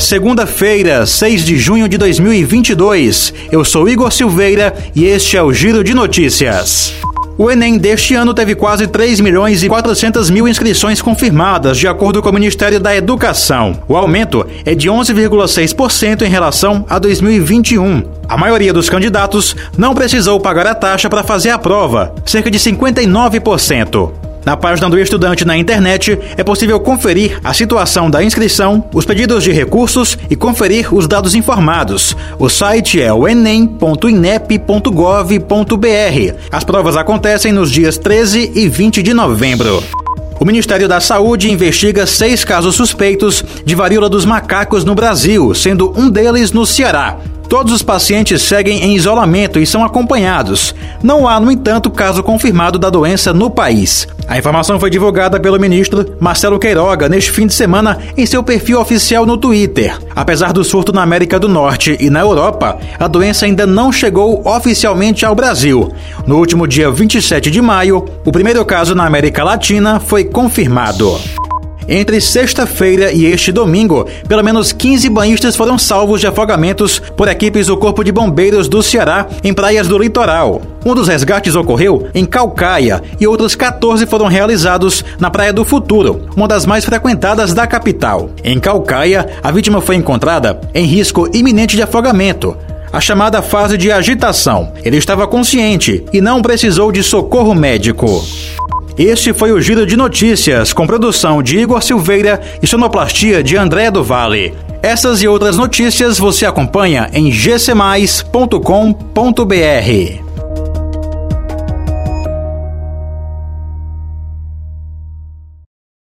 Segunda-feira, 6 de junho de 2022. Eu sou Igor Silveira e este é o Giro de Notícias. O Enem deste ano teve quase 3 milhões e 400 mil inscrições confirmadas, de acordo com o Ministério da Educação. O aumento é de 11,6% em relação a 2021. A maioria dos candidatos não precisou pagar a taxa para fazer a prova, cerca de 59%. Na página do estudante na internet é possível conferir a situação da inscrição, os pedidos de recursos e conferir os dados informados. O site é o enem.inep.gov.br. As provas acontecem nos dias 13 e 20 de novembro. O Ministério da Saúde investiga seis casos suspeitos de varíola dos macacos no Brasil, sendo um deles no Ceará. Todos os pacientes seguem em isolamento e são acompanhados. Não há, no entanto, caso confirmado da doença no país. A informação foi divulgada pelo ministro Marcelo Queiroga neste fim de semana em seu perfil oficial no Twitter. Apesar do surto na América do Norte e na Europa, a doença ainda não chegou oficialmente ao Brasil. No último dia 27 de maio, o primeiro caso na América Latina foi confirmado. Entre sexta-feira e este domingo, pelo menos 15 banhistas foram salvos de afogamentos por equipes do Corpo de Bombeiros do Ceará em praias do litoral. Um dos resgates ocorreu em Calcaia e outros 14 foram realizados na Praia do Futuro, uma das mais frequentadas da capital. Em Calcaia, a vítima foi encontrada em risco iminente de afogamento a chamada fase de agitação. Ele estava consciente e não precisou de socorro médico. Este foi o Giro de Notícias, com produção de Igor Silveira e sonoplastia de André do Vale. Essas e outras notícias você acompanha em gcmais.com.br.